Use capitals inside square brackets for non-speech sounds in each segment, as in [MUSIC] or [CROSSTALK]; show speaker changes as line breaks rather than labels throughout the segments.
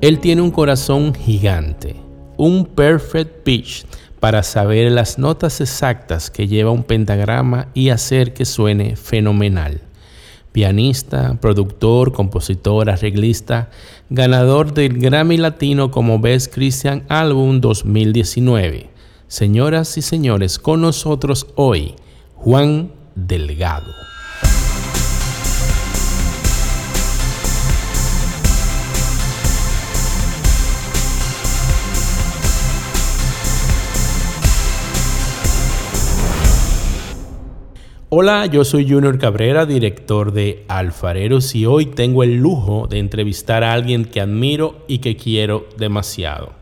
Él tiene un corazón gigante, un perfect pitch para saber las notas exactas que lleva un pentagrama y hacer que suene fenomenal. Pianista, productor, compositor, arreglista, ganador del Grammy Latino como Best Christian Album 2019. Señoras y señores, con nosotros hoy, Juan Delgado. Hola, yo soy Junior Cabrera, director de Alfareros y hoy tengo el lujo de entrevistar a alguien que admiro y que quiero demasiado.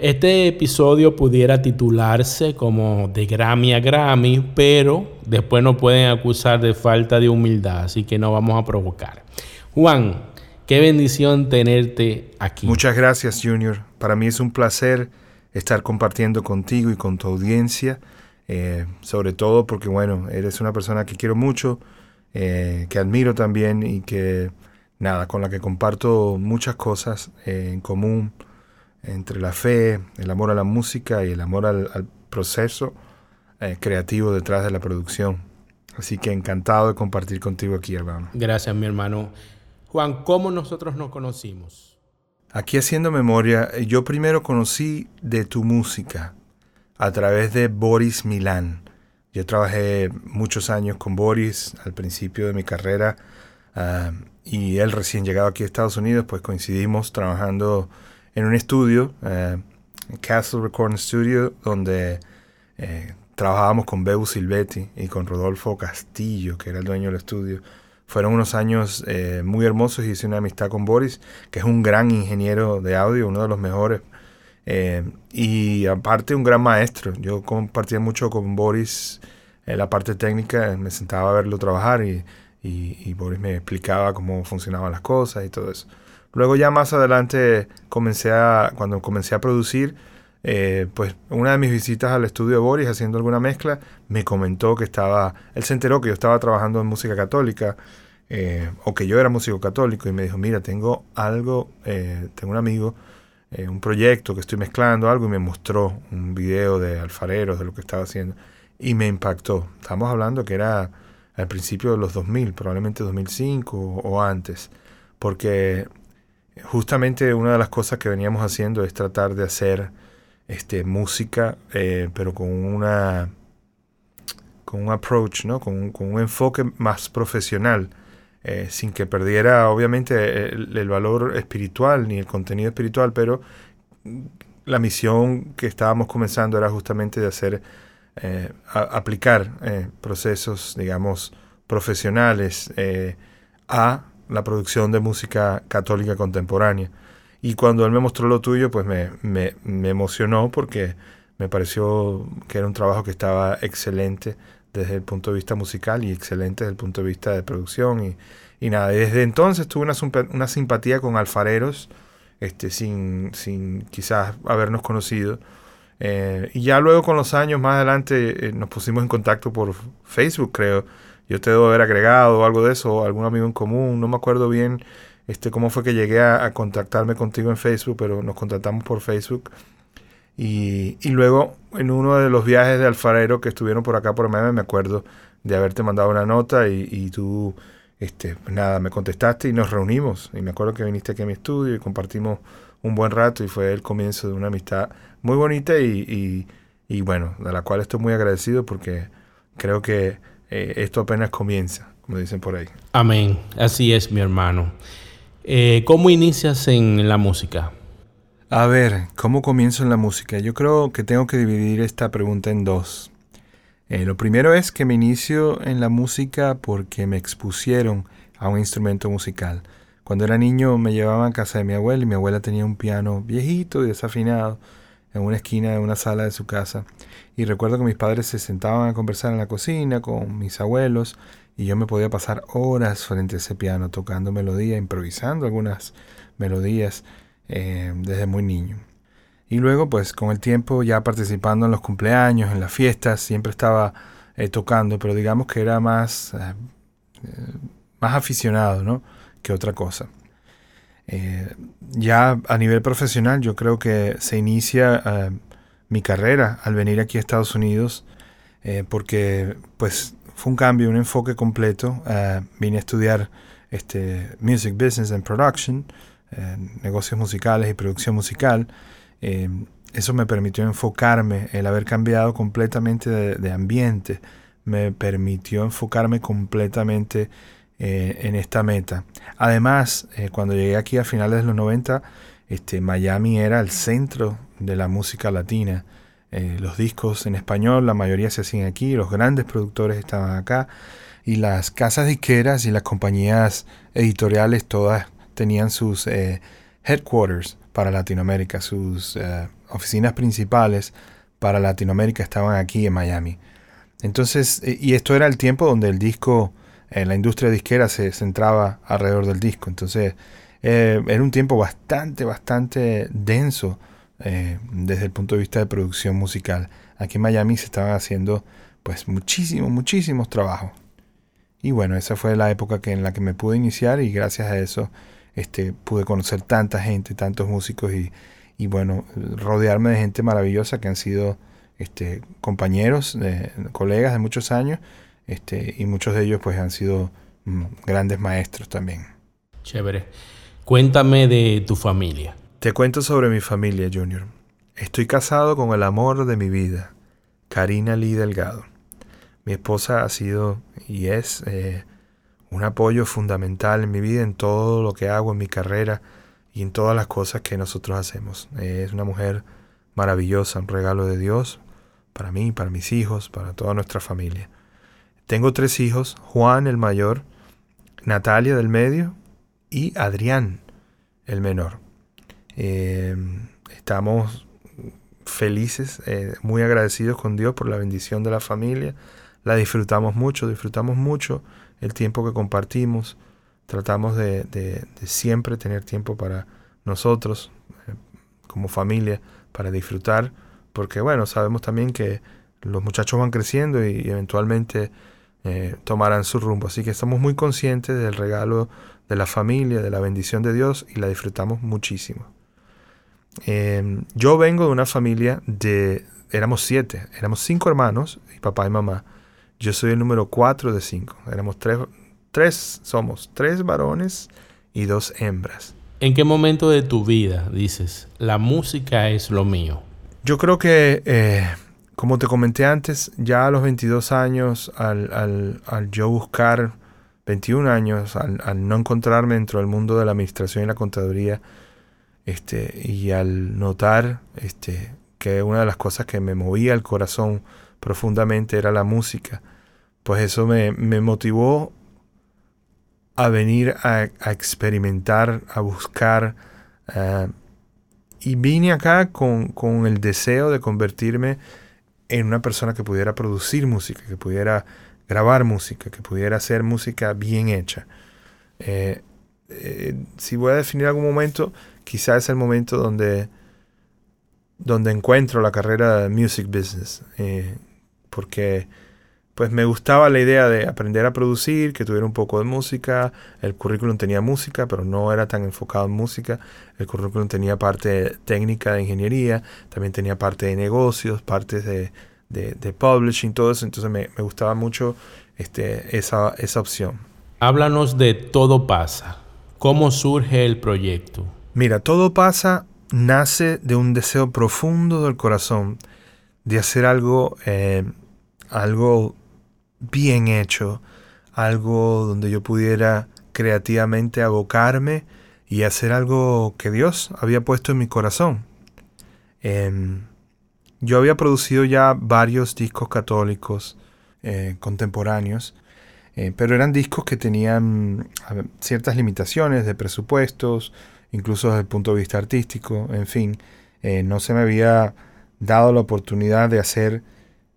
Este episodio pudiera titularse como de Grammy a Grammy, pero después nos pueden acusar de falta de humildad, así que no vamos a provocar. Juan, qué bendición tenerte aquí.
Muchas gracias, Junior. Para mí es un placer estar compartiendo contigo y con tu audiencia eh, sobre todo porque, bueno, eres una persona que quiero mucho, eh, que admiro también y que, nada, con la que comparto muchas cosas eh, en común entre la fe, el amor a la música y el amor al, proceso creativo detrás de la producción. Así que encantado de compartir contigo aquí, hermano.
Gracias, mi hermano. Juan, ¿cómo nosotros nos conocimos?
Aquí haciendo memoria, yo primero conocí de tu música a través de Boris Milán. Yo trabajé muchos años con Boris al principio de mi carrera ah, y él recién llegado aquí a Estados Unidos, pues coincidimos trabajando en un estudio, uh, Castle Recording Studio, donde eh, trabajábamos con Beu Silvetti y con Rodolfo Castillo, que era el dueño del estudio. Fueron unos años eh, muy hermosos y hice una amistad con Boris, que es un gran ingeniero de audio, uno de los mejores eh, y aparte un gran maestro. Yo compartía mucho con Boris en la parte técnica, me sentaba a verlo trabajar y, y, Boris me explicaba cómo funcionaban las cosas y todo eso. Luego ya más adelante comencé a, cuando comencé a producir, eh, pues una de mis visitas al estudio de Boris haciendo alguna mezcla, me comentó que estaba, él se enteró que yo estaba trabajando en música católica, eh, o que yo era músico católico, y me dijo, mira, tengo algo, tengo un amigo eh, un proyecto que estoy mezclando, algo, y me mostró un video de alfareros, de lo que estaba haciendo, y me impactó. Estamos hablando que era al principio de los 2000, probablemente 2005 o, antes, porque justamente una de las cosas que veníamos haciendo es tratar de hacer este, música, eh, pero con una con un approach, ¿no? con, con un enfoque más profesional eh, sin que perdiera obviamente el, valor espiritual ni el contenido espiritual, pero la misión que estábamos comenzando era justamente de hacer, eh, aplicar eh, procesos, digamos, profesionales a la producción de música católica contemporánea. Y cuando él me mostró lo tuyo, pues me, me, me emocionó porque me pareció que era un trabajo que estaba excelente desde el punto de vista musical y excelente desde el punto de vista de producción. Y, y nada, desde entonces tuve una, una simpatía con alfareros, este, sin, sin quizás habernos conocido. Eh, y ya luego con los años más adelante eh, nos pusimos en contacto por Facebook, creo. Yo te debo haber agregado o algo de eso, algún amigo en común, no me acuerdo bien este, cómo fue que llegué a contactarme contigo en Facebook, pero nos contactamos por Facebook. Y, luego, en uno de los viajes de alfarero que estuvieron por acá por Miami, me acuerdo de haberte mandado una nota y, y tú, este, pues nada, me contestaste y nos reunimos. Y me acuerdo que viniste aquí a mi estudio y compartimos un buen rato y fue el comienzo de una amistad muy bonita y, y bueno, de la cual estoy muy agradecido porque creo que eh, esto apenas comienza, como dicen por ahí.
Amén. Así es, mi hermano. Eh, ¿Cómo inicias en la música?
A ver, ¿cómo comienzo en la música? Yo creo que tengo que dividir esta pregunta en dos. Eh, lo primero es que me inicio en la música porque me expusieron a un instrumento musical. Cuando era niño me llevaban a casa de mi abuela y mi abuela tenía un piano viejito y desafinado en una esquina de una sala de su casa. Y recuerdo que mis padres se sentaban a conversar en la cocina con mis abuelos y yo me podía pasar horas frente a ese piano tocando melodía, improvisando algunas melodías eh, desde muy niño. Y luego, pues con el tiempo, ya participando en los cumpleaños, en las fiestas, siempre estaba eh, tocando, pero digamos que era más, eh, más aficionado, ¿no? Que otra cosa. Eh, ya a nivel profesional yo creo que se inicia eh, mi carrera al venir aquí a Estados Unidos porque pues fue un cambio, un enfoque completo. vine a estudiar este, Music Business and Production, negocios musicales y producción musical eso me permitió enfocarme, el haber cambiado completamente de, ambiente, me permitió enfocarme completamente eh, en esta meta. Además, eh, cuando llegué aquí a finales de los 90, este, Miami era el centro de la música latina. Eh, los discos en español, la mayoría se hacían aquí, los grandes productores estaban acá y las casas disqueras y las compañías editoriales todas tenían sus headquarters para Latinoamérica, sus oficinas principales para Latinoamérica estaban aquí en Miami. Entonces, eh, y esto era el tiempo donde el disco, la industria disquera se centraba alrededor del disco. Entonces, eh, era un tiempo bastante, bastante denso eh, desde el punto de vista de producción musical. Aquí en Miami se estaban haciendo pues muchísimos, muchísimos trabajos. Y bueno, esa fue la época que, en la que me pude iniciar y gracias a eso este, pude conocer tanta gente, tantos músicos y, y bueno, rodearme de gente maravillosa que han sido este, compañeros, colegas de muchos años, este, y muchos de ellos pues han sido mm, grandes maestros también.
Chévere. Cuéntame de tu familia.
Te cuento sobre mi familia, Junior. Estoy casado con el amor de mi vida, Karina Lee Delgado. Mi esposa ha sido y es eh, un apoyo fundamental en mi vida, en todo lo que hago, en mi carrera, y en todas las cosas que nosotros hacemos. Es una mujer maravillosa, un regalo de Dios para mí, para mis hijos, para toda nuestra familia. Tengo tres hijos, Juan el mayor, Natalia del medio y Adrián el menor. Eh, estamos felices, eh, muy agradecidos con Dios por la bendición de la familia. La disfrutamos mucho, disfrutamos mucho el tiempo que compartimos tratamos de, siempre tener tiempo para nosotros, eh, como familia, para disfrutar, porque bueno, sabemos también que los muchachos van creciendo y, eventualmente eh, tomarán su rumbo. Así que estamos muy conscientes del regalo de la familia, de la bendición de Dios y la disfrutamos muchísimo. Em, yo vengo de una familia de, éramos siete, éramos cinco hermanos, y papá y mamá. Yo soy el número cuatro de cinco. Éramos tres, tres somos, tres varones y dos hembras.
¿En qué momento de tu vida dices, la música es lo mío?
Yo creo que, eh, como te comenté antes, ya a los 22 años, al, yo buscar 21 años, al, no encontrarme dentro del mundo de la administración y la contaduría, este, y al notar este, que una de las cosas que me movía el corazón profundamente era la música, pues eso me, motivó a venir a, experimentar, a buscar. Eh, y vine acá con, el deseo de convertirme en una persona que pudiera producir música, que pudiera grabar música, que pudiera hacer música bien hecha. Eh, eh, si voy a definir algún momento, quizás es el momento donde, donde encuentro la carrera de music business. Porque pues me gustaba la idea de aprender a producir, que tuviera un poco de música. El currículum tenía música, pero no era tan enfocado en música. El currículum tenía parte técnica de ingeniería, también tenía parte de negocios, partes de, de, publishing, todo eso. Entonces me, gustaba mucho este, esa, esa opción.
Háblanos de Todo pasa. ¿Cómo surge el proyecto?
Mira, Todo pasa nace de un deseo profundo del corazón de hacer algo, eh, algo bien hecho, algo donde yo pudiera creativamente abocarme y hacer algo que Dios había puesto en mi corazón. Em, yo había producido ya varios discos católicos eh, contemporáneos, eh, pero eran discos que tenían ciertas limitaciones de presupuestos, incluso desde el punto de vista artístico, en fin, no se me había dado la oportunidad de hacer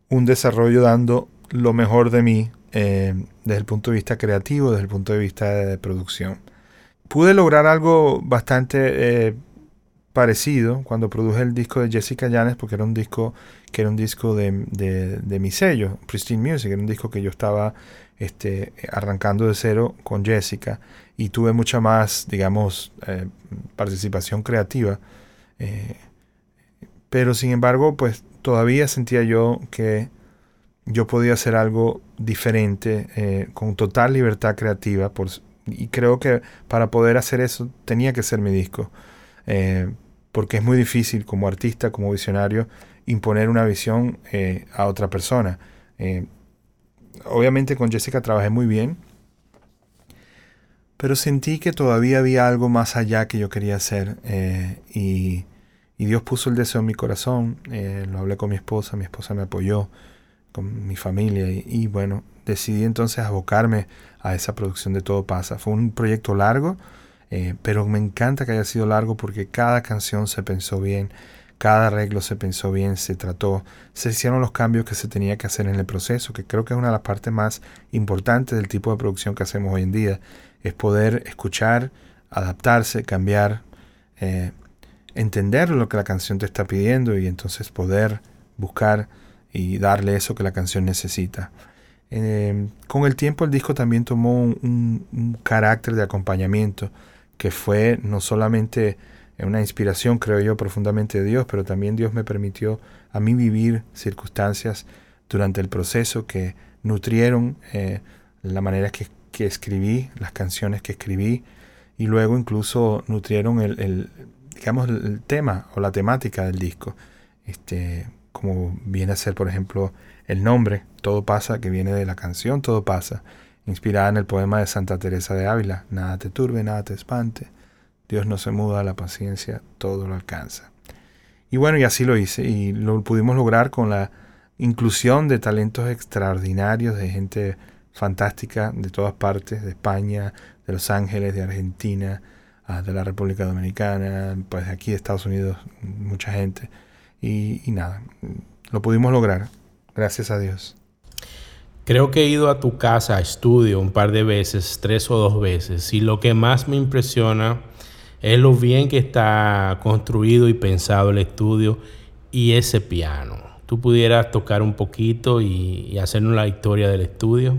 un desarrollo dando lo mejor de mí eh, desde el punto de vista creativo, desde el punto de vista de producción. Pude lograr algo bastante eh, parecido cuando produje el disco de Jessica Llanes, porque era un disco que era un disco de, mi sello, Pristine Music, era un disco que yo estaba este, arrancando de cero con Jessica. y tuve mucha más, digamos, eh, participación creativa. Pero sin embargo, pues todavía sentía yo que yo podía hacer algo diferente, eh, con total libertad creativa. Y creo que para poder hacer eso tenía que ser mi disco. porque es muy difícil como artista, como visionario, imponer una visión a otra persona. obviamente con Jessica trabajé muy bien pero sentí que todavía había algo más allá que yo quería hacer eh, y, Dios puso el deseo en mi corazón, eh, lo hablé con mi esposa, mi esposa me apoyó, con mi familia y, bueno, decidí entonces abocarme a esa producción de Todo pasa. Fue un proyecto largo, eh, pero me encanta que haya sido largo porque cada canción se pensó bien, cada arreglo se pensó bien, se trató, se hicieron los cambios que se tenía que hacer en el proceso, que creo que es una de las partes más importantes del tipo de producción que hacemos hoy en día es poder escuchar, adaptarse, cambiar, eh, entender lo que la canción te está pidiendo y entonces poder buscar y darle eso que la canción necesita. Em, con el tiempo el disco también tomó un, carácter de acompañamiento que fue no solamente una inspiración, creo yo, profundamente de Dios, pero también Dios me permitió a mí vivir circunstancias durante el proceso que nutrieron eh, la manera que que escribí, las canciones que escribí, y luego incluso nutrieron el, digamos, el tema o la temática del disco. Este, como viene a ser, por ejemplo, el nombre, Todo pasa, que viene de la canción Todo pasa, inspirada en el poema de Santa Teresa de Ávila, Nada te turbe, nada te espante, Dios no se muda, la paciencia todo lo alcanza. Y bueno, y así lo hice, y lo pudimos lograr con la inclusión de talentos extraordinarios, de gente fantástica de todas partes, de España, de Los Ángeles, de Argentina, de la República Dominicana, pues aquí de Estados Unidos, mucha gente. Y, nada, lo pudimos lograr, gracias a Dios.
Creo que he ido a tu casa, a estudio, un par de veces, tres o dos veces, y lo que más me impresiona es lo bien que está construido y pensado el estudio y ese piano. ¿Tú pudieras tocar un poquito y, y hacernos la historia del estudio?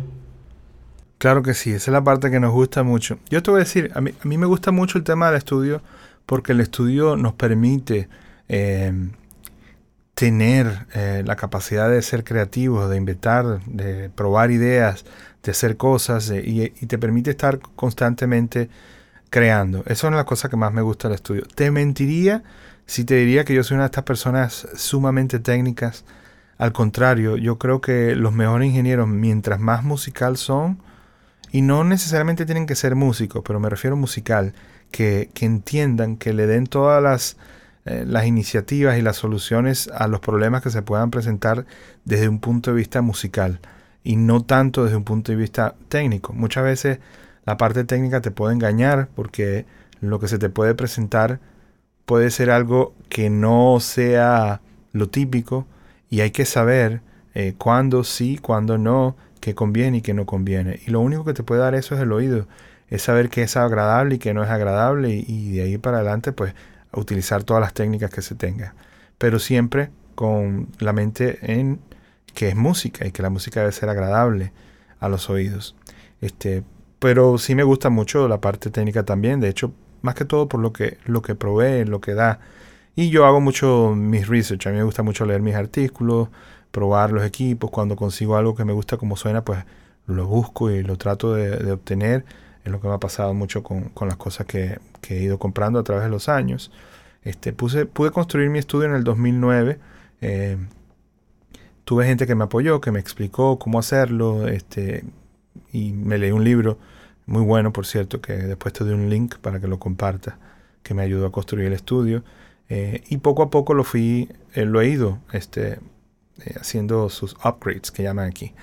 Claro que sí, esa es la parte que nos gusta mucho. Yo te voy a decir, a mí, a mí me gusta mucho el tema del estudio porque el estudio nos permite em, tener eh, la capacidad de ser creativos, de inventar, de probar ideas, de hacer cosas y, te permite estar constantemente creando. Esa es una de las cosas que más me gusta del estudio. Te mentiría si te diría que yo soy una de estas personas sumamente técnicas. Al contrario, yo creo que los mejores ingenieros, mientras más musical son, y no necesariamente tienen que ser músicos, pero me refiero musical, que, entiendan, que le den todas las, eh, las iniciativas y las soluciones a los problemas que se puedan presentar desde un punto de vista musical y no tanto desde un punto de vista técnico. Muchas veces la parte técnica te puede engañar porque lo que se te puede presentar puede ser algo que no sea lo típico y hay que saber eh, cuándo sí, cuándo no, que conviene y que no conviene. Y lo único que te puede dar eso es el oído, es saber qué es agradable y qué no es agradable y, de ahí para adelante pues utilizar todas las técnicas que se tenga. Pero siempre con la mente en que es música y que la música debe ser agradable a los oídos. Este, pero sí me gusta mucho la parte técnica también, de hecho, más que todo por lo que, lo que provee, lo que da. Y yo hago mucho mis research, a mí me gusta mucho leer mis artículos, probar los equipos, cuando consigo algo que me gusta como suena, pues lo busco y lo trato de, obtener. Es lo que me ha pasado mucho con, las cosas que, he ido comprando a través de los años. Este, puse, pude construir mi estudio en el 2009. Eh, tuve gente que me apoyó, que me explicó cómo hacerlo. Este, y me leí un libro muy bueno, por cierto, que después te doy un link para que lo compartas, que me ayudó a construir el estudio. Eh, y poco a poco lo fui, eh, lo he ido este, eh, haciendo sus upgrades que llaman aquí.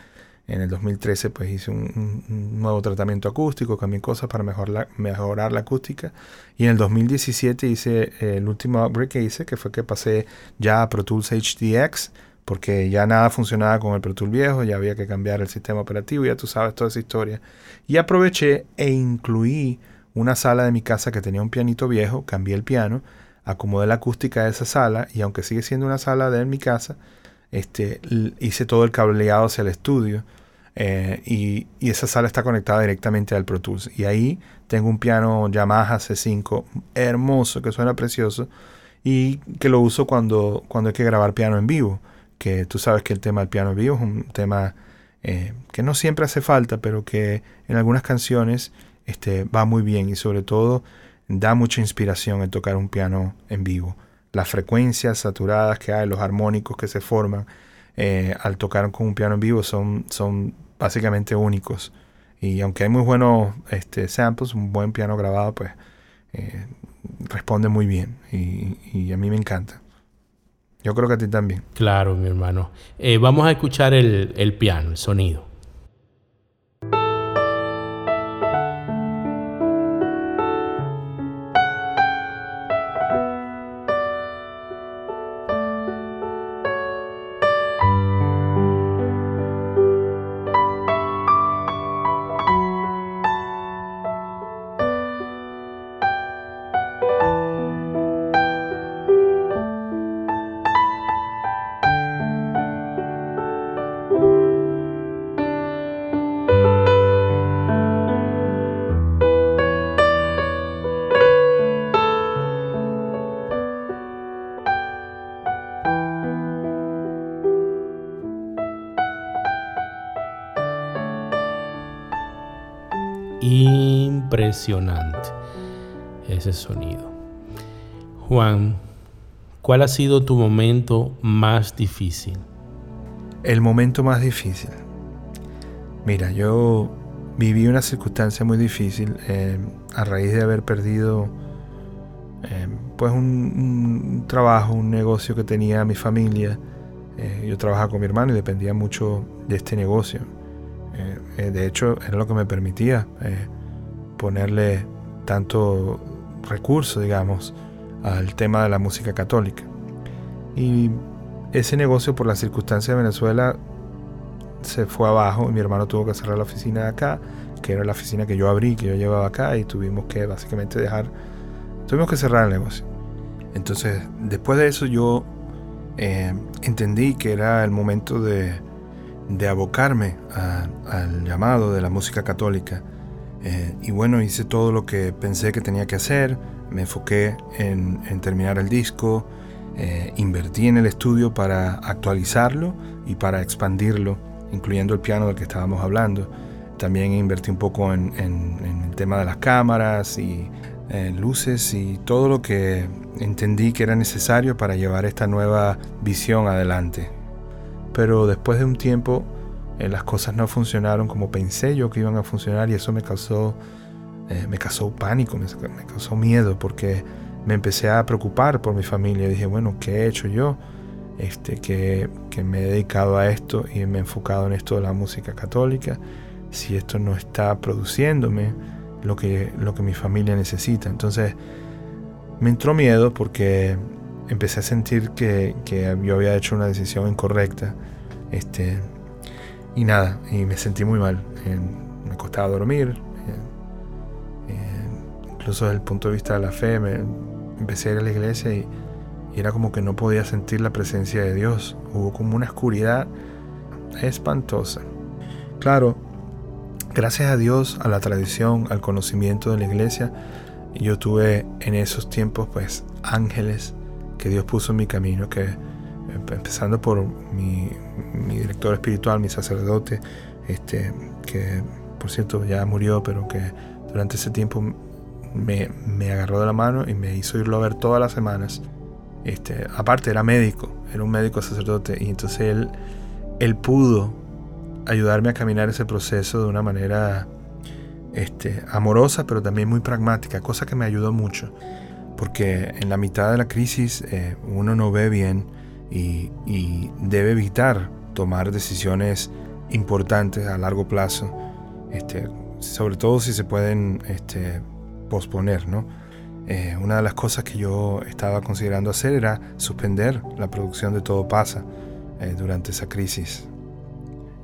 En el 2013 pues hice un, nuevo tratamiento acústico, cambié cosas para mejorar la, mejorar la acústica. Y en el 2017 hice eh, el último upgrade que hice, que fue que pasé ya a Pro Tools HDX, porque ya nada funcionaba con el Pro Tools viejo, ya había que cambiar el sistema operativo, ya tú sabes toda esa historia. Y aproveché e incluí una sala de mi casa que tenía un pianito viejo, cambié el piano, acomodé la acústica de esa sala y aunque sigue siendo una sala de mi casa, este, hice todo el cableado hacia el estudio. eh, y, esa sala está conectada directamente al Pro Tools. Y ahí tengo un piano Yamaha C5 hermoso, que suena precioso, y que lo uso cuando, cuando hay que grabar piano en vivo. Que tú sabes que el tema del piano en vivo es un tema eh, que no siempre hace falta, pero que en algunas canciones este, va muy bien y sobre todo da mucha inspiración el tocar un piano en vivo. Las frecuencias saturadas que hay, los armónicos que se forman eh, al tocar con un piano en vivo son, son básicamente únicos. Y aunque hay muy buenos este, samples, un buen piano grabado, pues eh, responde muy bien. y a mí me encanta. Yo creo que a ti también.
Claro, mi hermano. Eh, vamos a escuchar el, el piano, el sonido. Impresionante ese sonido. Juan, ¿cuál ha sido tu momento más difícil?
El momento más difícil. Mira, yo viví una circunstancia muy difícil eh, a raíz de haber perdido eh, pues un, trabajo, un negocio que tenía mi familia. Eh, yo trabajaba con mi hermano y dependía mucho de este negocio. de hecho, era lo que me permitía ponerle tanto recurso, digamos, al tema de la música católica. Y ese negocio, por la circunstancia de Venezuela, se fue abajo y mi hermano tuvo que cerrar la oficina de acá, que era la oficina que yo abrí, que yo llevaba acá, y tuvimos que básicamente dejar, tuvimos que cerrar el negocio. Entonces, después de eso yo eh, entendí que era el momento de, de abocarme al llamado de la música católica eh, y bueno, hice todo lo que pensé que tenía que hacer, me enfoqué en, terminar el disco, eh, invertí en el estudio para actualizarlo y para expandirlo, incluyendo el piano del que estábamos hablando. También invertí un poco en, el tema de las cámaras y eh, luces y todo lo que entendí que era necesario para llevar esta nueva visión adelante. Pero después de un tiempo eh, las cosas no funcionaron como pensé yo que iban a funcionar y eso me causó, eh, me causó pánico, me, causó miedo porque me empecé a preocupar por mi familia. Dije, bueno, ¿qué he hecho yo? Este, que, que me he dedicado a esto y me he enfocado en esto de la música católica, si esto no está produciéndome lo que, lo que mi familia necesita. Entonces me entró miedo porque empecé a sentir que, que yo había hecho una decisión incorrecta. Este, y nada, y me sentí muy mal. me costaba dormir. incluso desde el punto de vista de la fe, me, empecé a ir a la iglesia y, era como que no podía sentir la presencia de Dios. Hubo como una oscuridad espantosa. Claro, gracias a Dios, a la tradición, al conocimiento de la iglesia, yo tuve en esos tiempos pues ángeles que Dios puso en mi camino, que empezando por mi, director espiritual, mi sacerdote, este, que por cierto ya murió, pero que durante ese tiempo me, agarró de la mano y me hizo irlo a ver todas las semanas. Este, aparte era médico, era un médico sacerdote y entonces él, él pudo ayudarme a caminar ese proceso de una manera este, amorosa, pero también muy pragmática, cosa que me ayudó mucho, porque en la mitad de la crisis eh, uno no ve bien y, debe evitar tomar decisiones importantes a largo plazo, este, sobre todo si se pueden este, posponer. ¿no? Eh, una de las cosas que yo estaba considerando hacer era suspender la producción de Todo pasa eh, durante esa crisis.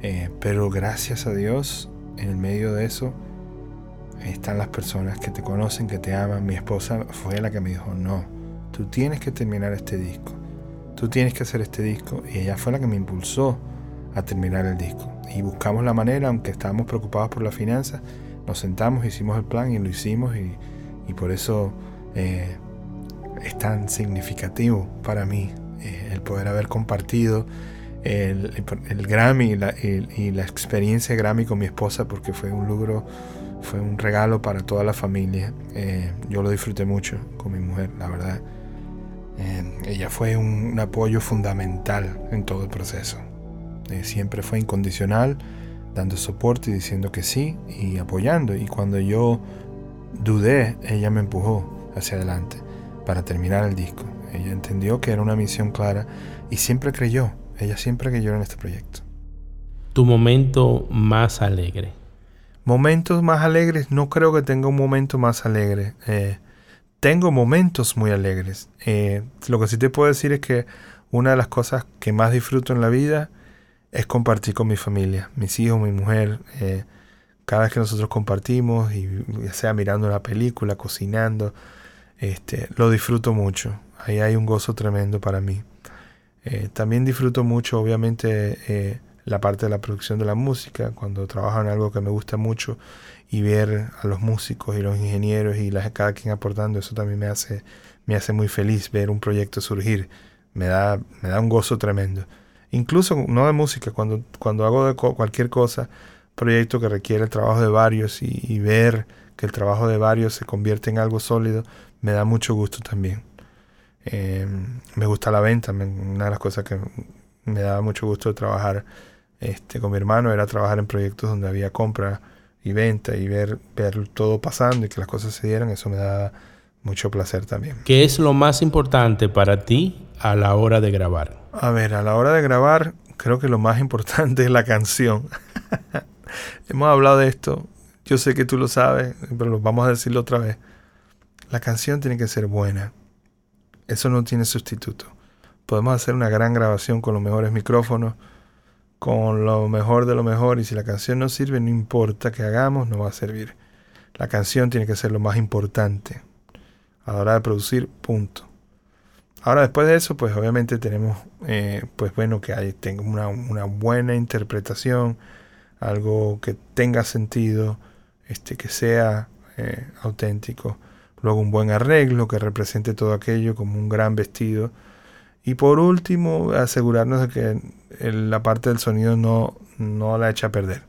Eh, pero gracias a Dios, en el medio de eso, están las personas que te conocen, que te aman. Mi esposa fue la que me dijo, no, tú tienes que terminar este disco tú tienes que hacer este disco. Y ella fue la que me impulsó a terminar el disco. Y buscamos la manera, aunque estábamos preocupados por la finanza, nos sentamos, hicimos el plan y lo hicimos y, por eso eh, es tan significativo para mí eh, el poder haber compartido el, Grammy y la, y la, experiencia Grammy con mi esposa porque fue un logro, fue un regalo para toda la familia. Eh, yo lo disfruté mucho con mi mujer, la verdad. Ella fue un, apoyo fundamental en todo el proceso. siempre fue incondicional dando soporte y diciendo que sí y apoyando. Y cuando yo dudé, ella me empujó hacia adelante para terminar el disco. Ella entendió que era una misión clara y siempre creyó, ella siempre creyó en este proyecto.
Tu momento más alegre.
Momentos más alegres, no creo que tenga un momento más alegre. Eh, tengo momentos muy alegres. Eh, lo que sí te puedo decir es que una de las cosas que más disfruto en la vida es compartir con mi familia, mis hijos, mi mujer. Eh, cada vez que nosotros compartimos, y ya sea mirando una película, cocinando, este, lo disfruto mucho. Ahí hay un gozo tremendo para mí. Eh, también disfruto mucho, obviamente, la parte de la producción de la música, cuando trabajo en algo que me gusta mucho y ver a los músicos y los ingenieros y las, cada quien aportando, eso también me hace, me hace muy feliz ver un proyecto surgir. Me da, me da un gozo tremendo incluso no de música, cuando, cuando hago cualquier cosa, proyecto que requiere el trabajo de varios y, ver que el trabajo de varios se convierte en algo sólido, me da mucho gusto también. Em, me gusta la venta, una de las cosas que me daba mucho gusto de trabajar este, con mi hermano era trabajar en proyectos donde había compra y venta y ver, ver todo pasando y que las cosas se dieran, eso me da mucho placer también.
¿Qué es lo más importante para ti a la hora de grabar?
A ver, a la hora de grabar, creo que lo más importante es la canción. [LAUGHS] Hemos hablado de esto, yo sé que tú lo sabes, pero vamos a decirlo otra vez. La canción tiene que ser buena. Eso no tiene sustituto. Podemos hacer una gran grabación con los mejores micrófonos, con lo mejor de lo mejor, y si la canción no sirve, no importa qué hagamos, no va a servir. La canción tiene que ser lo más importante a la hora de producir, punto. Ahora después de eso, pues obviamente tenemos, eh, pues bueno, que hay, una, buena interpretación, algo que tenga sentido, este, que sea eh, auténtico. Luego un buen arreglo que represente todo aquello como un gran vestido. Y por último, asegurarnos de que la parte del sonido no, no la echa a perder.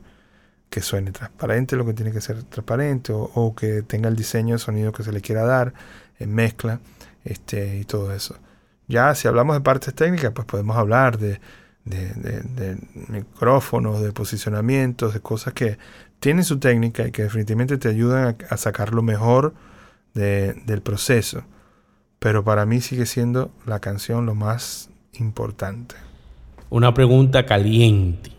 Que suene transparente lo que tiene que ser transparente o, que tenga el diseño de sonido que se le quiera dar en mezcla este, y todo eso. Ya si hablamos de partes técnicas, pues podemos hablar de, de, micrófonos, de posicionamientos, de cosas que tienen su técnica y que definitivamente te ayudan a, sacar lo mejor del proceso. Pero para mí sigue siendo la canción lo más importante.
Una pregunta caliente.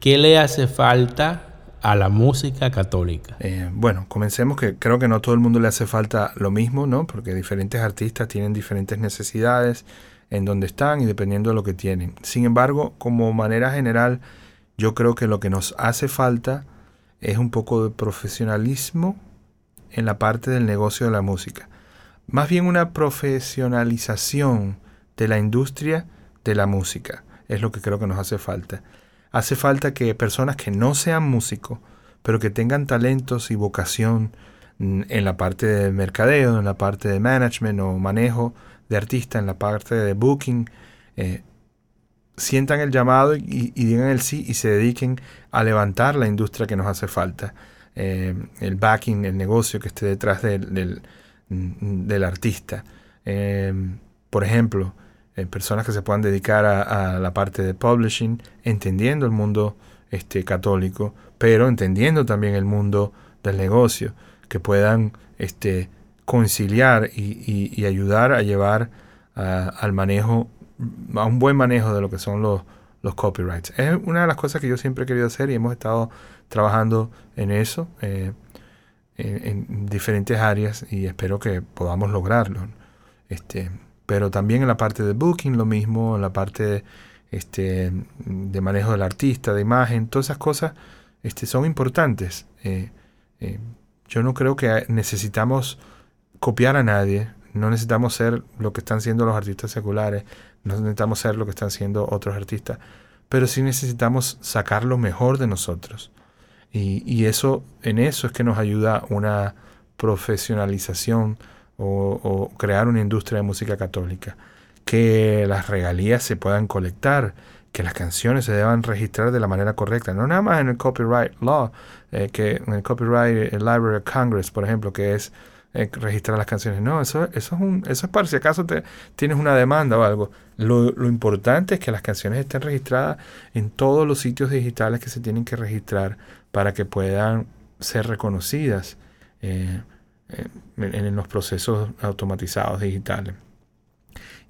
¿Qué le hace falta a la música católica?
Eh, bueno, comencemos que creo que no todo el mundo le hace falta lo mismo, ¿no? Porque diferentes artistas tienen diferentes necesidades en donde están y dependiendo de lo que tienen. Sin embargo, como manera general, yo creo que lo que nos hace falta es un poco de profesionalismo en la parte del negocio de la música. Más bien una profesionalización de la industria de la música. Es lo que creo que nos hace falta hace falta que personas que no sean músicos, pero que tengan talentos y vocación mm, en la parte de mercadeo, en la parte de management o manejo de artista, en la parte de booking, eh, sientan el llamado y, digan el sí y se dediquen a levantar la industria que nos hace falta. Eh, el backing, el negocio que esté detrás del, del, mm, artista. Eh, por ejemplo, eh, personas que se puedan dedicar a, la parte de publishing, entendiendo el mundo este, católico, pero entendiendo también el mundo del negocio, que puedan este, conciliar y, ayudar a llevar al manejo, a un buen manejo de lo que son los, los copyrights. Es una de las cosas que yo siempre he querido hacer y hemos estado trabajando en eso eh, en, en, diferentes áreas y espero que podamos lograrlo. Este, pero también en la parte de booking lo mismo, en la parte este, de manejo del artista, de imagen, todas esas cosas este, son importantes. Eh, eh, yo no creo que necesitamos copiar a nadie, no necesitamos ser lo que están siendo los artistas seculares, no necesitamos ser lo que están siendo otros artistas, pero sí necesitamos sacar lo mejor de nosotros. Y, eso, en eso es que nos ayuda una profesionalización o, crear una industria de música católica. Que las regalías se puedan colectar, que las canciones se deban registrar de la manera correcta, no nada más en el copyright law, eh, que en el copyright Library of Congress, por ejemplo, que es eh, registrar las canciones. No, eso, eso, es un, eso es para si acaso te, tienes una demanda o algo. Lo, importante es que las canciones estén registradas en todos los sitios digitales que se tienen que registrar para que puedan ser reconocidas eh, en, los procesos automatizados digitales.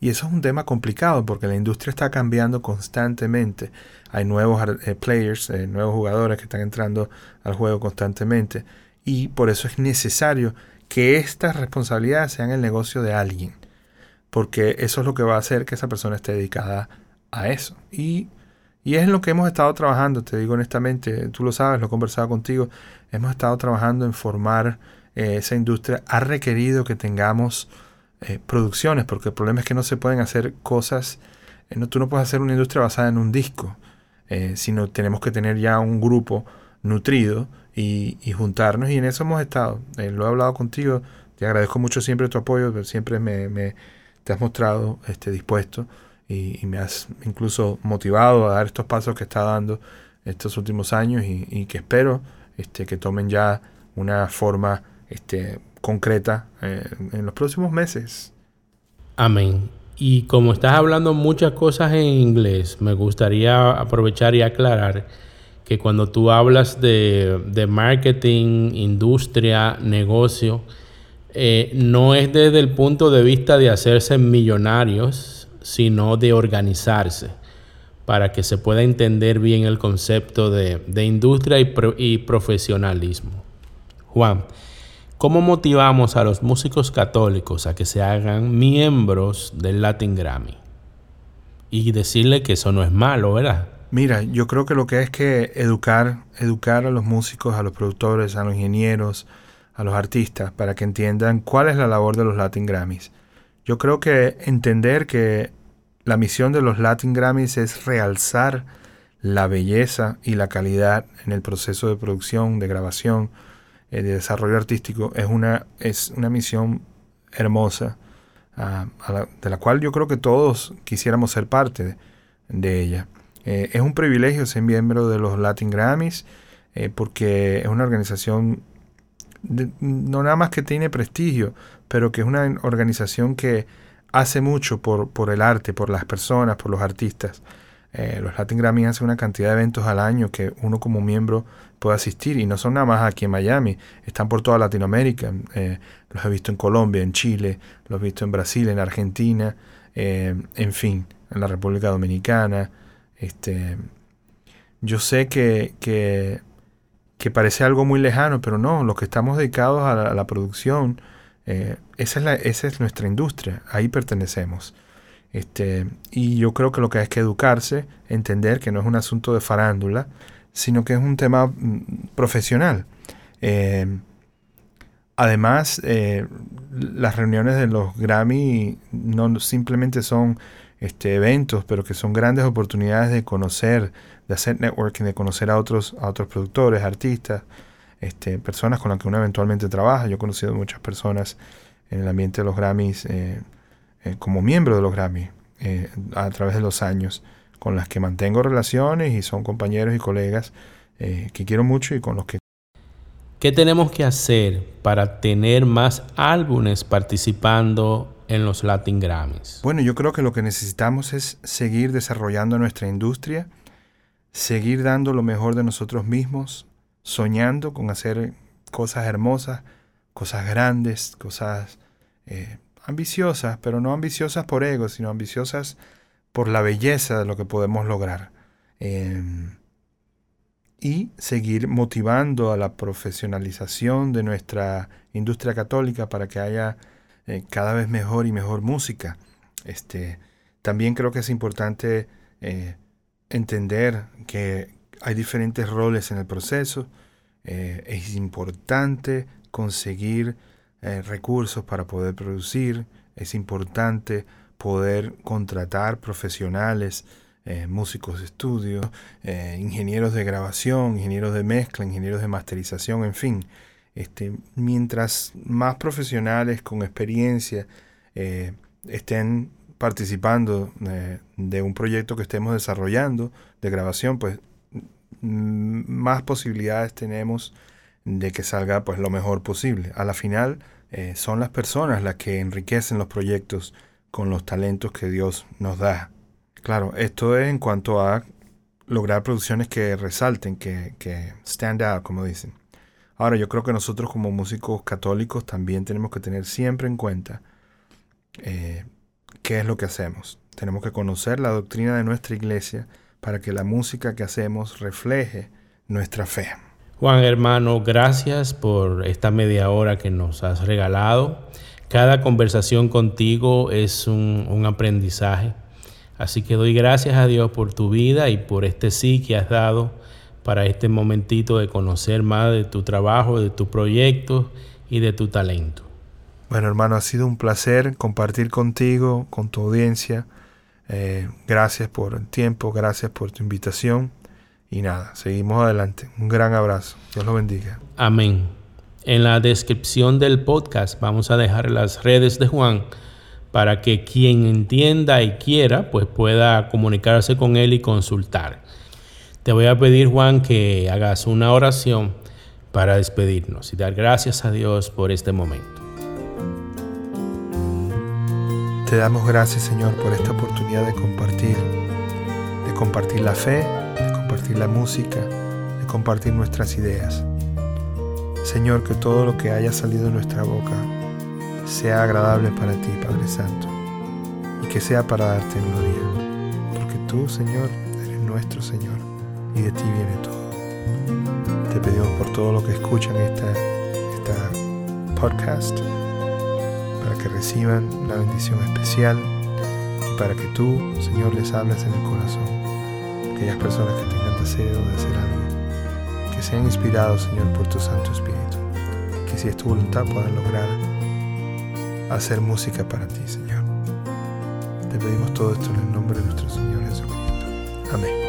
Y eso es un tema complicado porque la industria está cambiando constantemente. Hay nuevos eh, players, nuevos jugadores que están entrando al juego constantemente. Y por eso es necesario que estas responsabilidades sean el negocio de alguien, porque eso es lo que va a hacer que esa persona esté dedicada a eso. Y, y es en lo que hemos estado trabajando, te digo honestamente, tú lo sabes, lo he conversado contigo, hemos estado trabajando en formar eh, esa industria, ha requerido que tengamos eh, producciones, porque el problema es que no se pueden hacer cosas, eh, no, tú no puedes hacer una industria basada en un disco, sino tenemos que tener ya un grupo nutrido y, juntarnos. Y en eso hemos estado. Lo he hablado contigo. Te agradezco mucho siempre tu apoyo. Siempre me, me te has mostrado este, dispuesto y, me has incluso motivado a dar estos pasos que está dando estos últimos años y, que espero este, que tomen ya una forma este, concreta eh, en los próximos meses.
Amén. Y como estás hablando muchas cosas en inglés, me gustaría aprovechar y aclarar que cuando tú hablas de, marketing, industria, negocio, eh, no es desde el punto de vista de hacerse millonarios, sino de organizarse para que se pueda entender bien el concepto de, industria y, y, profesionalismo. Juan, ¿cómo motivamos a los músicos católicos a que se hagan miembros del Latin Grammy? Y decirle que eso no es malo, ¿verdad?
Mira, yo creo que lo que es que educar, educar a los músicos, a los productores, a los ingenieros, a los artistas, para que entiendan cuál es la labor de los Latin Grammys. Yo creo que entender que la misión de los Latin Grammys es realzar la belleza y la calidad en el proceso de producción, de grabación, eh, de desarrollo artístico, es una, es una misión hermosa, ah, de la cual yo creo que todos quisiéramos ser parte de ella. Eh, es un privilegio ser miembro de los Latin Grammys eh, porque es una organización no nada más que tiene prestigio, pero que es una organización que hace mucho por, por el arte, por las personas, por los artistas. Eh, los Latin Grammys hacen una cantidad de eventos al año que uno como miembro puede asistir y no son nada más aquí en Miami, están por toda Latinoamérica. los he visto en Colombia, en Chile, los he visto en Brasil, en Argentina, en fin, en la República Dominicana, este, yo sé que, que, parece algo muy lejano, pero no, los que estamos dedicados a la, producción, eh, esa, es nuestra industria, ahí pertenecemos. Este, y yo creo que lo que hay es que educarse, entender que no es un asunto de farándula, sino que es un tema mm, profesional. Eh, además, eh, las reuniones de los Grammy no simplemente son este, eventos, pero que son grandes oportunidades de conocer, de hacer networking, de conocer a otros, a otros productores, artistas, este, personas con las que uno eventualmente trabaja. Yo he conocido muchas personas en el ambiente de los Grammys eh, eh, como miembro de los Grammys eh, a través de los años, con las que mantengo relaciones y son compañeros y colegas que quiero mucho y con los que...
¿Qué tenemos que hacer para tener más álbumes participando en los Latin Grammys?
Bueno, yo creo que lo que necesitamos es seguir desarrollando nuestra industria, seguir dando lo mejor de nosotros mismos, soñando con hacer cosas hermosas, cosas grandes, cosas eh, ambiciosas, pero no ambiciosas por ego, sino ambiciosas por la belleza de lo que podemos lograr. Em, y seguir motivando a la profesionalización de nuestra industria católica para que haya eh, cada vez mejor y mejor música. Este, también creo que es importante eh, entender que hay diferentes roles en el proceso. Eh, es importante conseguir recursos para poder producir. Es importante poder contratar profesionales eh, músicos de estudio, eh, ingenieros de grabación, ingenieros de mezcla, ingenieros de masterización, en fin. Este, mientras más profesionales con experiencia eh, estén participando de un proyecto que estemos desarrollando de grabación, pues más posibilidades tenemos de que salga pues lo mejor posible. A la final son las personas las que enriquecen los proyectos con los talentos que Dios nos da. Claro, esto es en cuanto a lograr producciones que resalten, que, que stand out, como dicen. Ahora, yo creo que nosotros como músicos católicos también tenemos que tener siempre en cuenta eh, qué es lo que hacemos. Tenemos que conocer la doctrina de nuestra iglesia para que la música que hacemos refleje nuestra fe.
Juan hermano, gracias por esta media hora que nos has regalado. Cada conversación contigo es un, un aprendizaje. Así que doy gracias a Dios por tu vida y por este sí que has dado para este momentito de conocer más de tu trabajo, de tu proyecto y de tu talento.
Bueno, hermano, ha sido un placer compartir contigo, con tu audiencia. Eh, gracias por el tiempo, gracias por tu invitación. Y nada, seguimos adelante. Un gran abrazo. Dios lo bendiga.
Amén. En la descripción del podcast vamos a dejar las redes de Juan para que quien entienda y quiera pues pueda comunicarse con él y consultar. Te voy a pedir Juan que hagas una oración para despedirnos y dar gracias a Dios por este momento.
Te damos gracias Señor por esta oportunidad de compartir, de compartir la fe, de compartir la música, de compartir nuestras ideas. Señor, que todo lo que haya salido de nuestra boca sea agradable para ti, Padre Santo, y que sea para darte gloria, porque tú, Señor, eres nuestro Señor, y de ti viene todo. Te pedimos por todo lo que escuchan esta, esta podcast, que reciban la bendición especial y para que tú, Señor, les hables en el corazón. Aquellas personas que tengan deseo de hacer algo, que sean inspirados, Señor, por tu Santo Espíritu, que si es tu voluntad puedan lograr hacer música para ti, Señor. Te pedimos todo esto en el nombre de nuestro Señor Jesucristo. Amén.